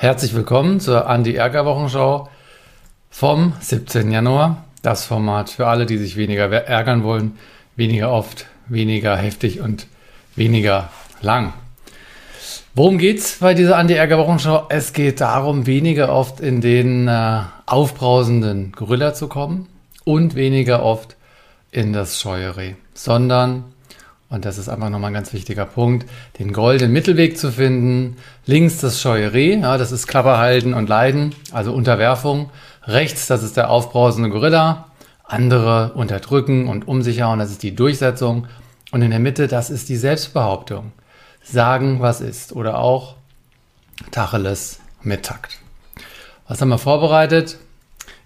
Herzlich willkommen zur Andi-Ärger-Wochenschau vom 17. Januar. Das Format für alle, die sich weniger ärgern wollen, weniger oft, weniger heftig und weniger lang. Worum geht's bei dieser Andi-Ärger-Wochenschau? Es geht darum, weniger oft in den äh, aufbrausenden Gorilla zu kommen und weniger oft in das Scheuerreh, sondern und das ist einfach nochmal ein ganz wichtiger Punkt, den goldenen Mittelweg zu finden. Links das scheue Reh, ja, das ist Klapper halten und leiden, also Unterwerfung. Rechts, das ist der aufbrausende Gorilla. Andere unterdrücken und umsichern, das ist die Durchsetzung. Und in der Mitte, das ist die Selbstbehauptung. Sagen, was ist. Oder auch Tacheles mit Takt. Was haben wir vorbereitet?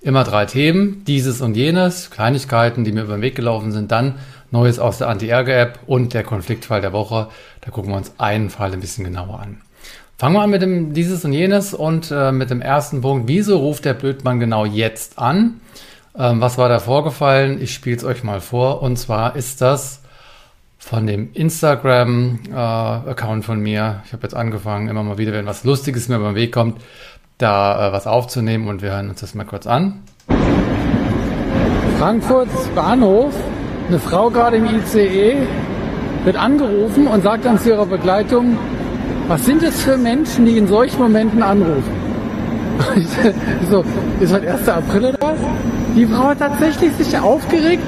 Immer drei Themen, dieses und jenes, Kleinigkeiten, die mir über den Weg gelaufen sind, dann Neues aus der Anti-Ärger-App und der Konfliktfall der Woche. Da gucken wir uns einen Fall ein bisschen genauer an. Fangen wir an mit dem dieses und jenes und äh, mit dem ersten Punkt. Wieso ruft der Blödmann genau jetzt an? Ähm, was war da vorgefallen? Ich spiele es euch mal vor. Und zwar ist das von dem Instagram-Account äh, von mir. Ich habe jetzt angefangen, immer mal wieder, wenn was Lustiges mir den Weg kommt, da äh, was aufzunehmen und wir hören uns das mal kurz an. Frankfurts Bahnhof eine Frau gerade im ICE wird angerufen und sagt dann zu ihrer Begleitung, was sind es für Menschen, die in solchen Momenten anrufen? so, ist heute 1. April oder? Die Frau hat tatsächlich sich aufgeregt,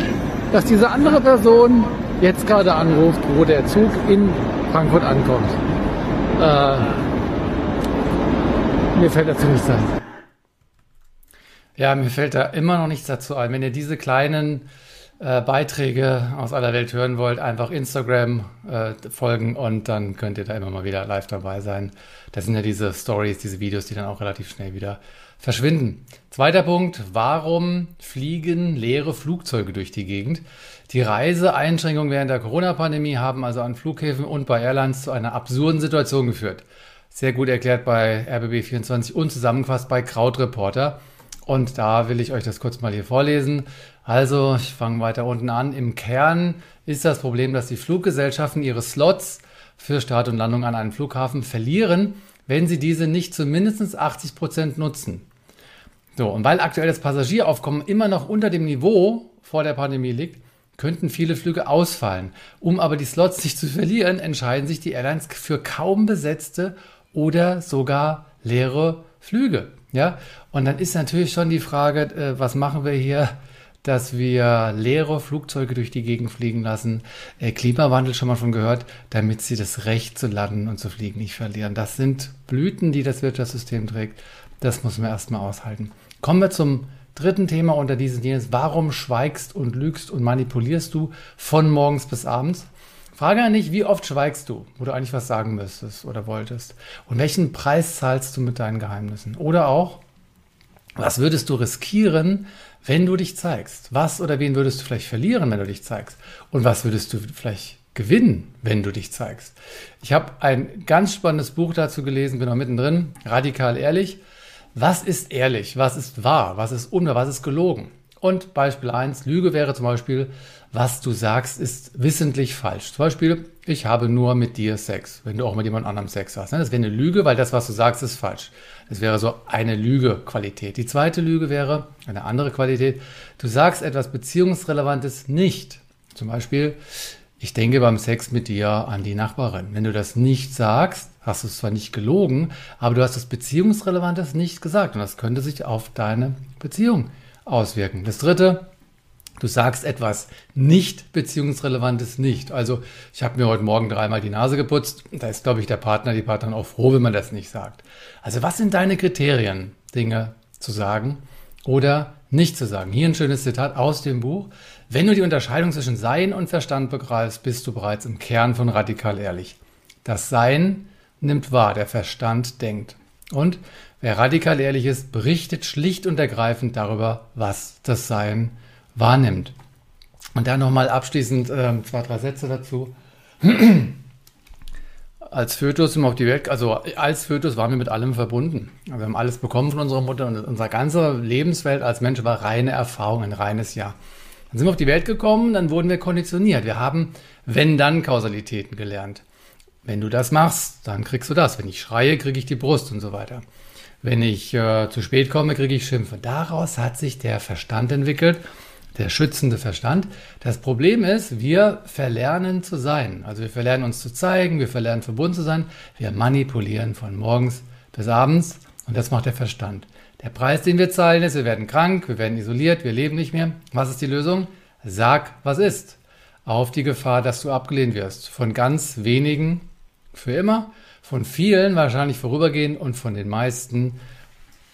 dass diese andere Person jetzt gerade anruft, wo der Zug in Frankfurt ankommt. Äh, mir fällt dazu nichts ein. Ja, mir fällt da immer noch nichts dazu ein. Wenn ihr diese kleinen äh, Beiträge aus aller Welt hören wollt, einfach Instagram äh, folgen und dann könnt ihr da immer mal wieder live dabei sein. Das sind ja diese Stories, diese Videos, die dann auch relativ schnell wieder verschwinden. Zweiter Punkt, warum fliegen leere Flugzeuge durch die Gegend? Die Reiseeinschränkungen während der Corona-Pandemie haben also an Flughäfen und bei Airlines zu einer absurden Situation geführt. Sehr gut erklärt bei RBB24 und zusammengefasst bei Krautreporter. Und da will ich euch das kurz mal hier vorlesen. Also, ich fange weiter unten an. Im Kern ist das Problem, dass die Fluggesellschaften ihre Slots für Start und Landung an einem Flughafen verlieren, wenn sie diese nicht zu mindestens 80 Prozent nutzen. So, und weil aktuell das Passagieraufkommen immer noch unter dem Niveau vor der Pandemie liegt, könnten viele Flüge ausfallen. Um aber die Slots nicht zu verlieren, entscheiden sich die Airlines für kaum besetzte oder sogar leere Flüge. Ja, und dann ist natürlich schon die Frage, äh, was machen wir hier, dass wir leere Flugzeuge durch die Gegend fliegen lassen. Äh, Klimawandel schon mal von gehört, damit sie das Recht zu landen und zu fliegen nicht verlieren. Das sind Blüten, die das Wirtschaftssystem trägt. Das muss man erstmal aushalten. Kommen wir zum dritten Thema unter diesen jenes. Warum schweigst und lügst und manipulierst du von morgens bis abends? Frage an dich, wie oft schweigst du, wo du eigentlich was sagen müsstest oder wolltest? Und welchen Preis zahlst du mit deinen Geheimnissen? Oder auch, was würdest du riskieren, wenn du dich zeigst? Was oder wen würdest du vielleicht verlieren, wenn du dich zeigst? Und was würdest du vielleicht gewinnen, wenn du dich zeigst? Ich habe ein ganz spannendes Buch dazu gelesen, bin noch mittendrin, radikal ehrlich. Was ist ehrlich? Was ist wahr? Was ist unwahr? Was ist gelogen? Und Beispiel 1, Lüge wäre zum Beispiel, was du sagst, ist wissentlich falsch. Zum Beispiel, ich habe nur mit dir Sex, wenn du auch mit jemand anderem Sex hast. Ne? Das wäre eine Lüge, weil das, was du sagst, ist falsch. Das wäre so eine Lüge-Qualität. Die zweite Lüge wäre eine andere Qualität. Du sagst etwas Beziehungsrelevantes nicht. Zum Beispiel, ich denke beim Sex mit dir an die Nachbarin. Wenn du das nicht sagst, hast du es zwar nicht gelogen, aber du hast das Beziehungsrelevantes nicht gesagt. Und das könnte sich auf deine Beziehung auswirken. Das dritte, du sagst etwas nicht beziehungsrelevantes nicht. Also ich habe mir heute Morgen dreimal die Nase geputzt. Da ist, glaube ich, der Partner, die Partnerin auch froh, wenn man das nicht sagt. Also was sind deine Kriterien, Dinge zu sagen oder nicht zu sagen? Hier ein schönes Zitat aus dem Buch. Wenn du die Unterscheidung zwischen Sein und Verstand begreifst, bist du bereits im Kern von radikal ehrlich. Das Sein nimmt wahr, der Verstand denkt. Und wer radikal ehrlich ist, berichtet schlicht und ergreifend darüber, was das Sein wahrnimmt. Und dann nochmal abschließend äh, zwei, drei Sätze dazu. als Fötus sind wir auf die Welt, also als Fötus waren wir mit allem verbunden. Wir haben alles bekommen von unserer Mutter und unsere ganze Lebenswelt als Mensch war reine Erfahrung, ein reines Jahr. Dann sind wir auf die Welt gekommen, dann wurden wir konditioniert. Wir haben Wenn-Dann-Kausalitäten gelernt. Wenn du das machst, dann kriegst du das. Wenn ich schreie, kriege ich die Brust und so weiter. Wenn ich äh, zu spät komme, kriege ich Schimpfe. Daraus hat sich der Verstand entwickelt, der schützende Verstand. Das Problem ist, wir verlernen zu sein. Also wir verlernen uns zu zeigen, wir verlernen verbunden zu sein. Wir manipulieren von morgens bis abends und das macht der Verstand. Der Preis, den wir zahlen, ist, wir werden krank, wir werden isoliert, wir leben nicht mehr. Was ist die Lösung? Sag, was ist. Auf die Gefahr, dass du abgelehnt wirst. Von ganz wenigen für immer, von vielen wahrscheinlich vorübergehend und von den meisten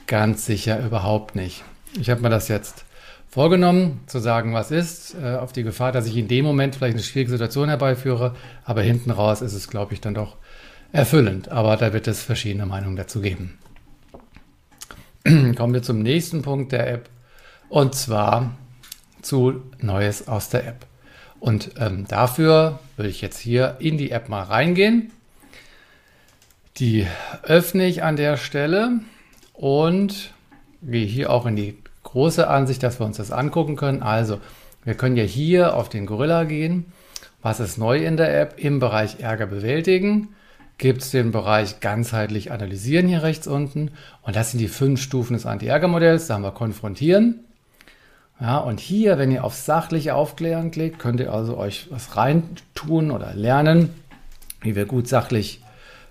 ganz sicher überhaupt nicht. Ich habe mir das jetzt vorgenommen, zu sagen, was ist, äh, auf die Gefahr, dass ich in dem Moment vielleicht eine schwierige Situation herbeiführe, aber hinten raus ist es, glaube ich, dann doch erfüllend. Aber da wird es verschiedene Meinungen dazu geben. Kommen wir zum nächsten Punkt der App und zwar zu Neues aus der App. Und ähm, dafür würde ich jetzt hier in die App mal reingehen. Die öffne ich an der Stelle und gehe hier auch in die große Ansicht, dass wir uns das angucken können. Also, wir können ja hier auf den Gorilla gehen. Was ist neu in der App? Im Bereich Ärger bewältigen gibt es den Bereich ganzheitlich analysieren hier rechts unten. Und das sind die fünf Stufen des Anti-Ärger-Modells. Da haben wir konfrontieren. Ja, und hier, wenn ihr auf sachliche Aufklären klickt, könnt ihr also euch was reintun oder lernen, wie wir gut sachlich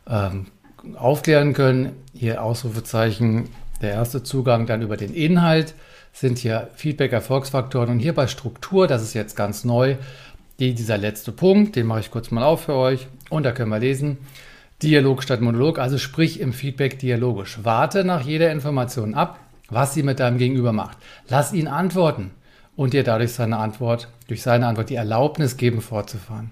ähm, aufklären können. Hier Ausrufezeichen, der erste Zugang, dann über den Inhalt sind hier Feedback-Erfolgsfaktoren. Und hier bei Struktur, das ist jetzt ganz neu, die, dieser letzte Punkt, den mache ich kurz mal auf für euch. Und da können wir lesen, Dialog statt Monolog, also sprich im Feedback dialogisch. Warte nach jeder Information ab, was sie mit deinem Gegenüber macht. Lass ihn antworten und dir dadurch seine Antwort, durch seine Antwort die Erlaubnis geben, fortzufahren.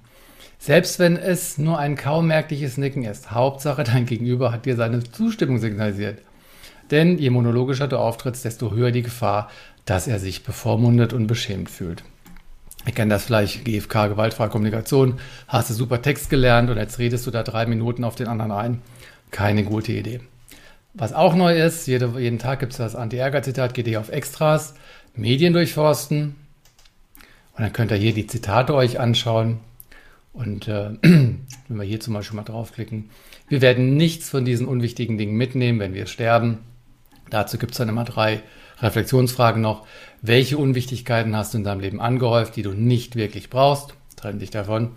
Selbst wenn es nur ein kaum merkliches Nicken ist, Hauptsache dein Gegenüber hat dir seine Zustimmung signalisiert. Denn je monologischer du auftrittst, desto höher die Gefahr, dass er sich bevormundet und beschämt fühlt. Ich kenne das vielleicht, GFK, gewaltfreie Kommunikation, hast du super Text gelernt und jetzt redest du da drei Minuten auf den anderen ein. Keine gute Idee. Was auch neu ist, jede, jeden Tag gibt es das Anti-Ärger-Zitat, geht ihr auf Extras, Medien durchforsten und dann könnt ihr hier die Zitate euch anschauen. Und äh, wenn wir hier zum Beispiel mal draufklicken, wir werden nichts von diesen unwichtigen Dingen mitnehmen, wenn wir sterben. Dazu gibt es dann immer drei Reflexionsfragen noch. Welche Unwichtigkeiten hast du in deinem Leben angehäuft, die du nicht wirklich brauchst? Trenn dich davon.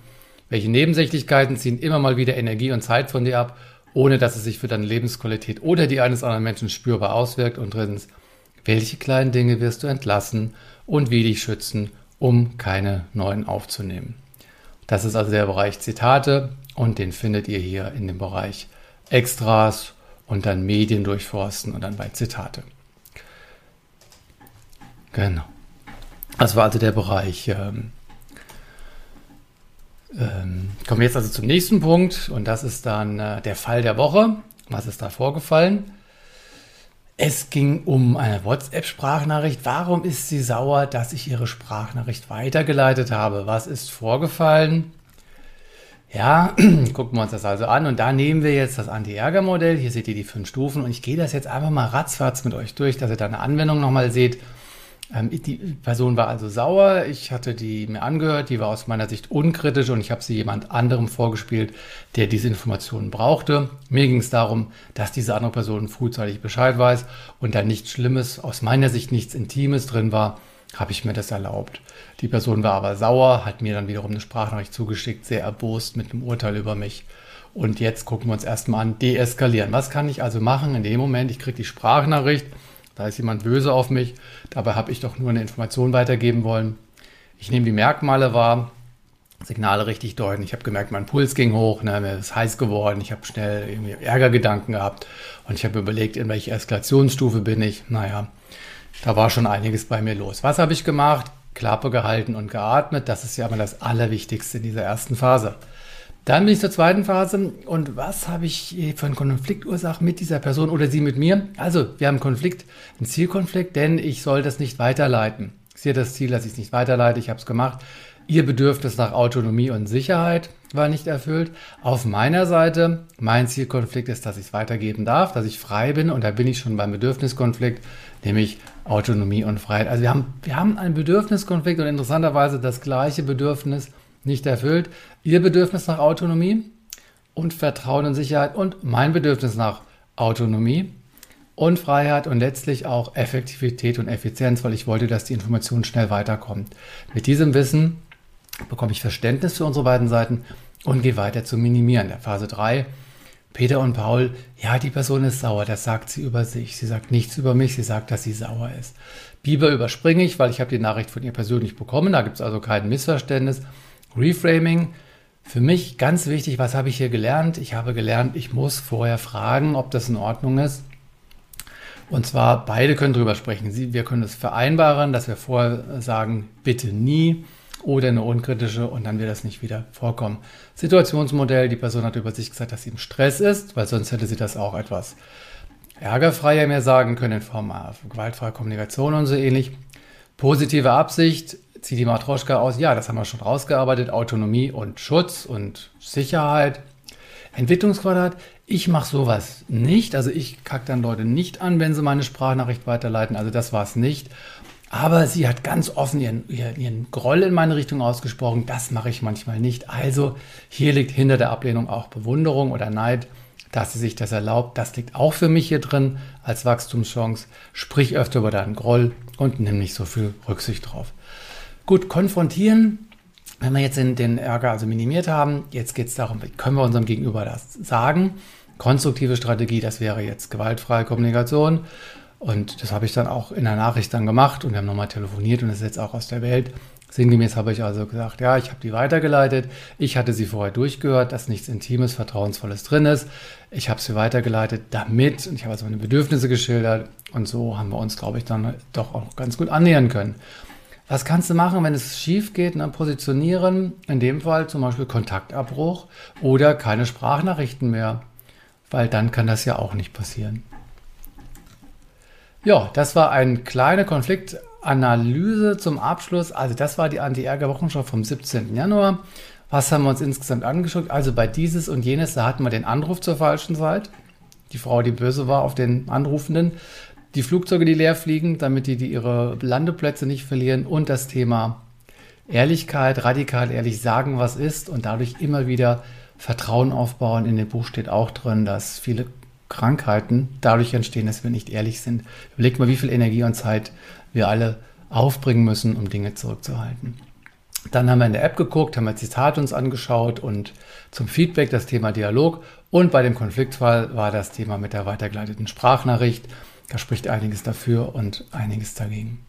Welche Nebensächlichkeiten ziehen immer mal wieder Energie und Zeit von dir ab ohne dass es sich für deine Lebensqualität oder die eines anderen Menschen spürbar auswirkt. Und drittens, welche kleinen Dinge wirst du entlassen und wie dich schützen, um keine neuen aufzunehmen. Das ist also der Bereich Zitate und den findet ihr hier in dem Bereich Extras und dann Medien durchforsten und dann bei Zitate. Genau. Das war also der Bereich ähm, ähm, kommen wir jetzt also zum nächsten Punkt und das ist dann äh, der Fall der Woche. Was ist da vorgefallen? Es ging um eine WhatsApp-Sprachnachricht. Warum ist sie sauer, dass ich ihre Sprachnachricht weitergeleitet habe? Was ist vorgefallen? Ja, gucken wir uns das also an und da nehmen wir jetzt das Anti-Ärger-Modell. Hier seht ihr die fünf Stufen und ich gehe das jetzt einfach mal ratzfatz mit euch durch, dass ihr da eine Anwendung nochmal seht. Ähm, die Person war also sauer. Ich hatte die mir angehört. Die war aus meiner Sicht unkritisch und ich habe sie jemand anderem vorgespielt, der diese Informationen brauchte. Mir ging es darum, dass diese andere Person frühzeitig Bescheid weiß und da nichts Schlimmes, aus meiner Sicht nichts Intimes drin war, habe ich mir das erlaubt. Die Person war aber sauer, hat mir dann wiederum eine Sprachnachricht zugeschickt, sehr erbost mit einem Urteil über mich. Und jetzt gucken wir uns erstmal an, deeskalieren. Was kann ich also machen in dem Moment? Ich kriege die Sprachnachricht da ist jemand böse auf mich. Dabei habe ich doch nur eine Information weitergeben wollen. Ich nehme die Merkmale wahr, Signale richtig deuten. Ich habe gemerkt, mein Puls ging hoch, ne, mir ist heiß geworden. Ich habe schnell irgendwie Ärgergedanken gehabt und ich habe überlegt, in welche Eskalationsstufe bin ich. Naja, da war schon einiges bei mir los. Was habe ich gemacht? Klappe gehalten und geatmet. Das ist ja immer das Allerwichtigste in dieser ersten Phase. Dann bin ich zur zweiten Phase. Und was habe ich für einen Konfliktursache mit dieser Person oder sie mit mir? Also, wir haben einen Konflikt, einen Zielkonflikt, denn ich soll das nicht weiterleiten. Ich sehe das Ziel, dass ich es nicht weiterleite. Ich habe es gemacht. Ihr Bedürfnis nach Autonomie und Sicherheit war nicht erfüllt. Auf meiner Seite, mein Zielkonflikt ist, dass ich es weitergeben darf, dass ich frei bin. Und da bin ich schon beim Bedürfniskonflikt, nämlich Autonomie und Freiheit. Also wir haben, wir haben einen Bedürfniskonflikt und interessanterweise das gleiche Bedürfnis nicht erfüllt. Ihr Bedürfnis nach Autonomie und Vertrauen und Sicherheit und mein Bedürfnis nach Autonomie und Freiheit und letztlich auch Effektivität und Effizienz, weil ich wollte, dass die Information schnell weiterkommt. Mit diesem Wissen bekomme ich Verständnis für unsere beiden Seiten und gehe weiter zu minimieren. Der Phase 3 Peter und Paul, ja, die Person ist sauer, das sagt sie über sich. Sie sagt nichts über mich, sie sagt, dass sie sauer ist. Biber überspringe ich, weil ich habe die Nachricht von ihr persönlich bekommen, da gibt es also kein Missverständnis. Reframing, für mich ganz wichtig, was habe ich hier gelernt? Ich habe gelernt, ich muss vorher fragen, ob das in Ordnung ist. Und zwar, beide können drüber sprechen. Sie, wir können es vereinbaren, dass wir vorher sagen, bitte nie oder eine unkritische und dann wird das nicht wieder vorkommen. Situationsmodell, die Person hat über sich gesagt, dass sie im Stress ist, weil sonst hätte sie das auch etwas ärgerfreier mehr sagen können in Form gewaltfreier Kommunikation und so ähnlich. Positive Absicht, zieht die Matroschka aus, ja, das haben wir schon rausgearbeitet, Autonomie und Schutz und Sicherheit. Entwicklungsquadrat, ich mache sowas nicht, also ich kacke dann Leute nicht an, wenn sie meine Sprachnachricht weiterleiten, also das war es nicht. Aber sie hat ganz offen ihren, ihren Groll in meine Richtung ausgesprochen. Das mache ich manchmal nicht. Also hier liegt hinter der Ablehnung auch Bewunderung oder Neid, dass sie sich das erlaubt. Das liegt auch für mich hier drin als Wachstumschance. Sprich öfter über deinen Groll und nimm nicht so viel Rücksicht drauf. Gut, konfrontieren. Wenn wir jetzt den, den Ärger also minimiert haben, jetzt geht es darum, wie können wir unserem Gegenüber das sagen? Konstruktive Strategie, das wäre jetzt gewaltfreie Kommunikation. Und das habe ich dann auch in der Nachricht dann gemacht und wir haben nochmal telefoniert und das ist jetzt auch aus der Welt. Sinngemäß habe ich also gesagt, ja, ich habe die weitergeleitet. Ich hatte sie vorher durchgehört, dass nichts Intimes, Vertrauensvolles drin ist. Ich habe sie weitergeleitet damit und ich habe also meine Bedürfnisse geschildert und so haben wir uns, glaube ich, dann doch auch ganz gut annähern können. Was kannst du machen, wenn es schief geht? Ne? Positionieren, in dem Fall zum Beispiel Kontaktabbruch oder keine Sprachnachrichten mehr, weil dann kann das ja auch nicht passieren. Ja, das war eine kleine Konfliktanalyse zum Abschluss. Also das war die Anti-Ärger-Wochenschau vom 17. Januar. Was haben wir uns insgesamt angeschaut? Also bei dieses und jenes, da hatten wir den Anruf zur falschen Zeit. Die Frau, die böse war auf den Anrufenden. Die Flugzeuge, die leer fliegen, damit die, die ihre Landeplätze nicht verlieren. Und das Thema Ehrlichkeit, radikal ehrlich sagen, was ist und dadurch immer wieder Vertrauen aufbauen. In dem Buch steht auch drin, dass viele Krankheiten dadurch entstehen, dass wir nicht ehrlich sind. Überlegt mal, wie viel Energie und Zeit wir alle aufbringen müssen, um Dinge zurückzuhalten. Dann haben wir in der App geguckt, haben wir Zitate uns angeschaut und zum Feedback das Thema Dialog. Und bei dem Konfliktfall war das Thema mit der weitergeleiteten Sprachnachricht. Da spricht einiges dafür und einiges dagegen.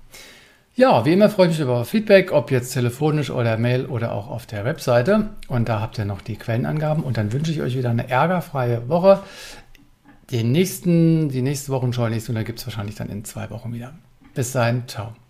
Ja, wie immer freue ich mich über Feedback, ob jetzt telefonisch oder Mail oder auch auf der Webseite. Und da habt ihr noch die Quellenangaben. Und dann wünsche ich euch wieder eine ärgerfreie Woche. Den nächsten, die nächste Wochenschau, nächste, da gibt es wahrscheinlich dann in zwei Wochen wieder. Bis dahin, ciao.